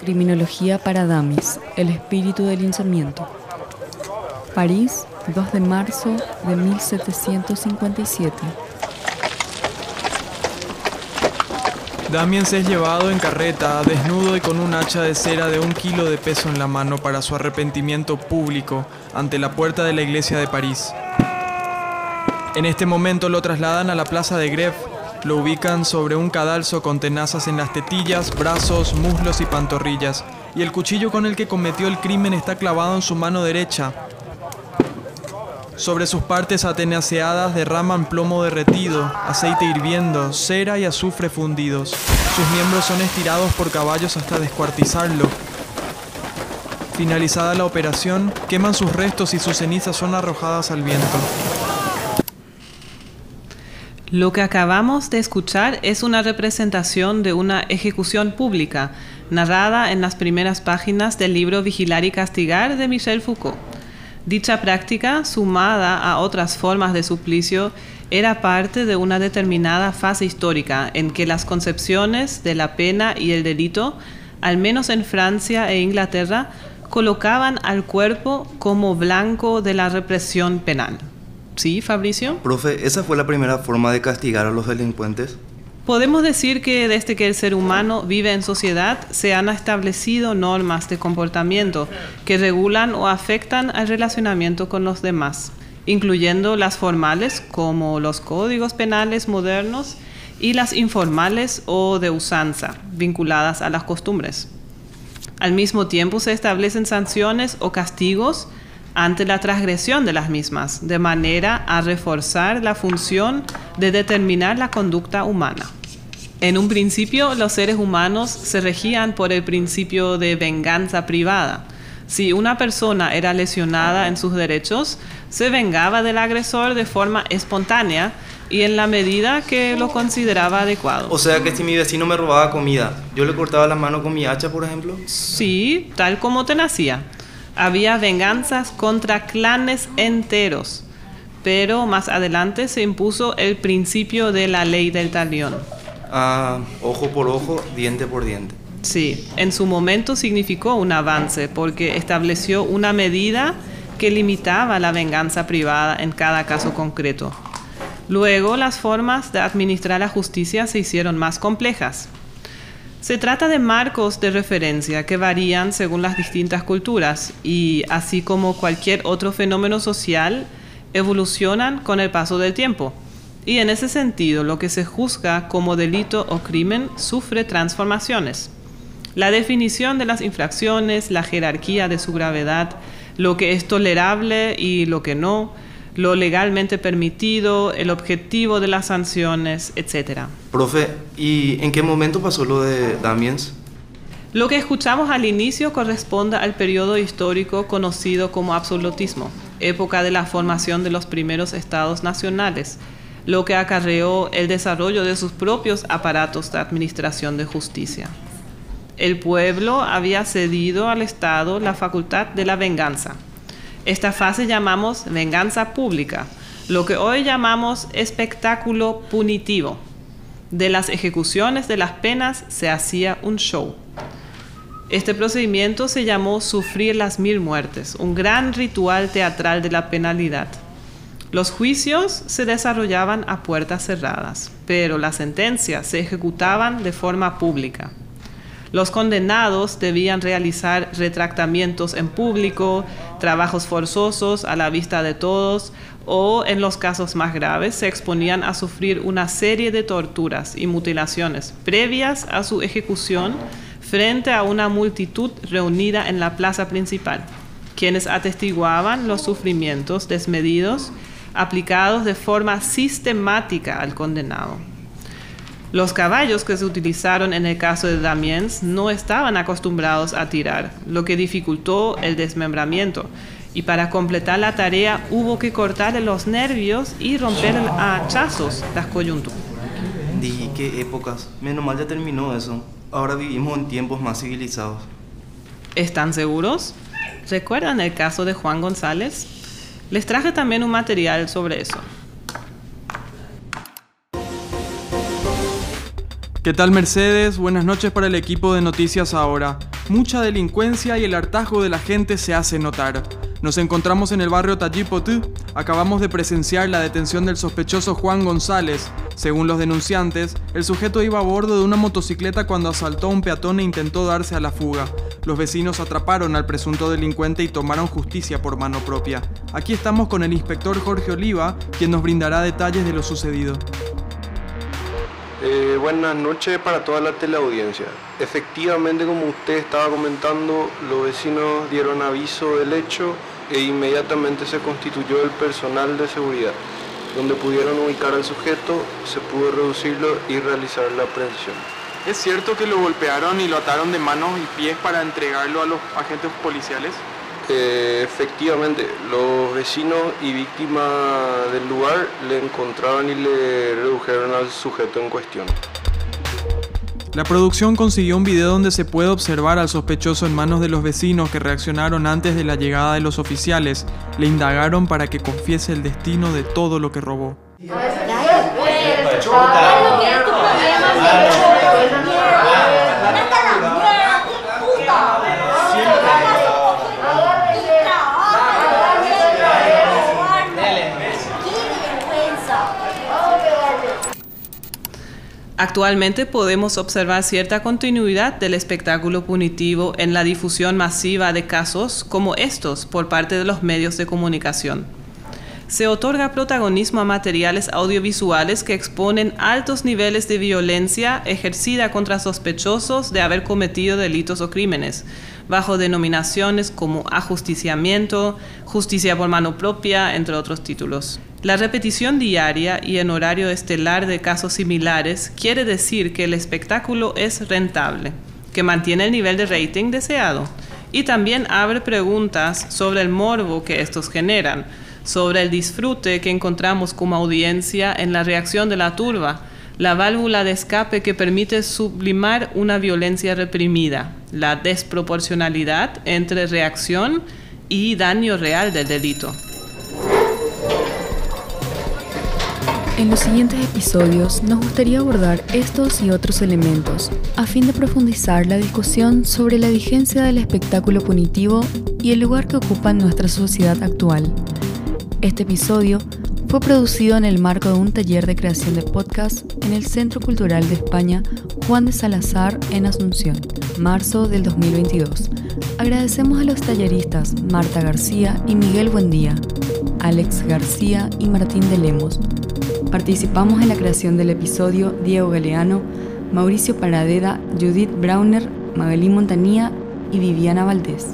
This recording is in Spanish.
Criminología para Damis, el espíritu del linchamiento. París, 2 de marzo de 1757. Damiens es llevado en carreta, desnudo y con un hacha de cera de un kilo de peso en la mano para su arrepentimiento público ante la puerta de la iglesia de París. En este momento lo trasladan a la plaza de Greve, lo ubican sobre un cadalso con tenazas en las tetillas, brazos, muslos y pantorrillas, y el cuchillo con el que cometió el crimen está clavado en su mano derecha, sobre sus partes atenaceadas derraman plomo derretido, aceite hirviendo, cera y azufre fundidos. Sus miembros son estirados por caballos hasta descuartizarlo. Finalizada la operación, queman sus restos y sus cenizas son arrojadas al viento. Lo que acabamos de escuchar es una representación de una ejecución pública, narrada en las primeras páginas del libro Vigilar y Castigar de Michel Foucault. Dicha práctica, sumada a otras formas de suplicio, era parte de una determinada fase histórica en que las concepciones de la pena y el delito, al menos en Francia e Inglaterra, colocaban al cuerpo como blanco de la represión penal. ¿Sí, Fabricio? Profe, ¿esa fue la primera forma de castigar a los delincuentes? Podemos decir que desde que el ser humano vive en sociedad se han establecido normas de comportamiento que regulan o afectan al relacionamiento con los demás, incluyendo las formales como los códigos penales modernos y las informales o de usanza, vinculadas a las costumbres. Al mismo tiempo se establecen sanciones o castigos ante la transgresión de las mismas, de manera a reforzar la función de determinar la conducta humana. En un principio, los seres humanos se regían por el principio de venganza privada. Si una persona era lesionada en sus derechos, se vengaba del agresor de forma espontánea y en la medida que lo consideraba adecuado. O sea que si mi vecino me robaba comida, ¿yo le cortaba la mano con mi hacha, por ejemplo? Sí, tal como te nacía. Había venganzas contra clanes enteros, pero más adelante se impuso el principio de la ley del talión ojo por ojo, diente por diente. Sí, en su momento significó un avance porque estableció una medida que limitaba la venganza privada en cada caso concreto. Luego las formas de administrar la justicia se hicieron más complejas. Se trata de marcos de referencia que varían según las distintas culturas y, así como cualquier otro fenómeno social, evolucionan con el paso del tiempo. Y en ese sentido, lo que se juzga como delito o crimen sufre transformaciones. La definición de las infracciones, la jerarquía de su gravedad, lo que es tolerable y lo que no, lo legalmente permitido, el objetivo de las sanciones, etc. Profe, ¿y en qué momento pasó lo de Damiens? Lo que escuchamos al inicio corresponde al periodo histórico conocido como absolutismo, época de la formación de los primeros estados nacionales, lo que acarreó el desarrollo de sus propios aparatos de administración de justicia. El pueblo había cedido al Estado la facultad de la venganza. Esta fase llamamos venganza pública, lo que hoy llamamos espectáculo punitivo. De las ejecuciones de las penas se hacía un show. Este procedimiento se llamó sufrir las mil muertes, un gran ritual teatral de la penalidad. Los juicios se desarrollaban a puertas cerradas, pero las sentencias se ejecutaban de forma pública. Los condenados debían realizar retractamientos en público, trabajos forzosos a la vista de todos o, en los casos más graves, se exponían a sufrir una serie de torturas y mutilaciones previas a su ejecución frente a una multitud reunida en la plaza principal, quienes atestiguaban los sufrimientos desmedidos aplicados de forma sistemática al condenado. Los caballos que se utilizaron en el caso de Damiens no estaban acostumbrados a tirar, lo que dificultó el desmembramiento. Y para completar la tarea hubo que cortar los nervios y romper a hachazos las coyunturas. Di, qué épocas. Menos mal ya terminó eso. Ahora vivimos en tiempos más civilizados. ¿Están seguros? ¿Recuerdan el caso de Juan González? Les traje también un material sobre eso. ¿Qué tal Mercedes? Buenas noches para el equipo de Noticias Ahora. Mucha delincuencia y el hartazgo de la gente se hace notar. Nos encontramos en el barrio Tallipotú. Acabamos de presenciar la detención del sospechoso Juan González. Según los denunciantes, el sujeto iba a bordo de una motocicleta cuando asaltó a un peatón e intentó darse a la fuga. Los vecinos atraparon al presunto delincuente y tomaron justicia por mano propia. Aquí estamos con el inspector Jorge Oliva, quien nos brindará detalles de lo sucedido. Eh, buenas noches para toda la teleaudiencia. Efectivamente, como usted estaba comentando, los vecinos dieron aviso del hecho e inmediatamente se constituyó el personal de seguridad, donde pudieron ubicar al sujeto, se pudo reducirlo y realizar la aprehensión. ¿Es cierto que lo golpearon y lo ataron de manos y pies para entregarlo a los agentes policiales? Eh, efectivamente, los vecinos y víctimas del lugar le encontraron y le redujeron al sujeto en cuestión. La producción consiguió un video donde se puede observar al sospechoso en manos de los vecinos que reaccionaron antes de la llegada de los oficiales. Le indagaron para que confiese el destino de todo lo que robó. Actualmente podemos observar cierta continuidad del espectáculo punitivo en la difusión masiva de casos como estos por parte de los medios de comunicación. Se otorga protagonismo a materiales audiovisuales que exponen altos niveles de violencia ejercida contra sospechosos de haber cometido delitos o crímenes, bajo denominaciones como ajusticiamiento, justicia por mano propia, entre otros títulos. La repetición diaria y en horario estelar de casos similares quiere decir que el espectáculo es rentable, que mantiene el nivel de rating deseado y también abre preguntas sobre el morbo que estos generan, sobre el disfrute que encontramos como audiencia en la reacción de la turba, la válvula de escape que permite sublimar una violencia reprimida, la desproporcionalidad entre reacción y daño real del delito. En los siguientes episodios nos gustaría abordar estos y otros elementos a fin de profundizar la discusión sobre la vigencia del espectáculo punitivo y el lugar que ocupa en nuestra sociedad actual. Este episodio fue producido en el marco de un taller de creación de podcast en el Centro Cultural de España Juan de Salazar en Asunción, marzo del 2022. Agradecemos a los talleristas Marta García y Miguel Buendía, Alex García y Martín de Lemos Participamos en la creación del episodio Diego Galeano, Mauricio Paradeda, Judith Brauner, Magalí Montanía y Viviana Valdés.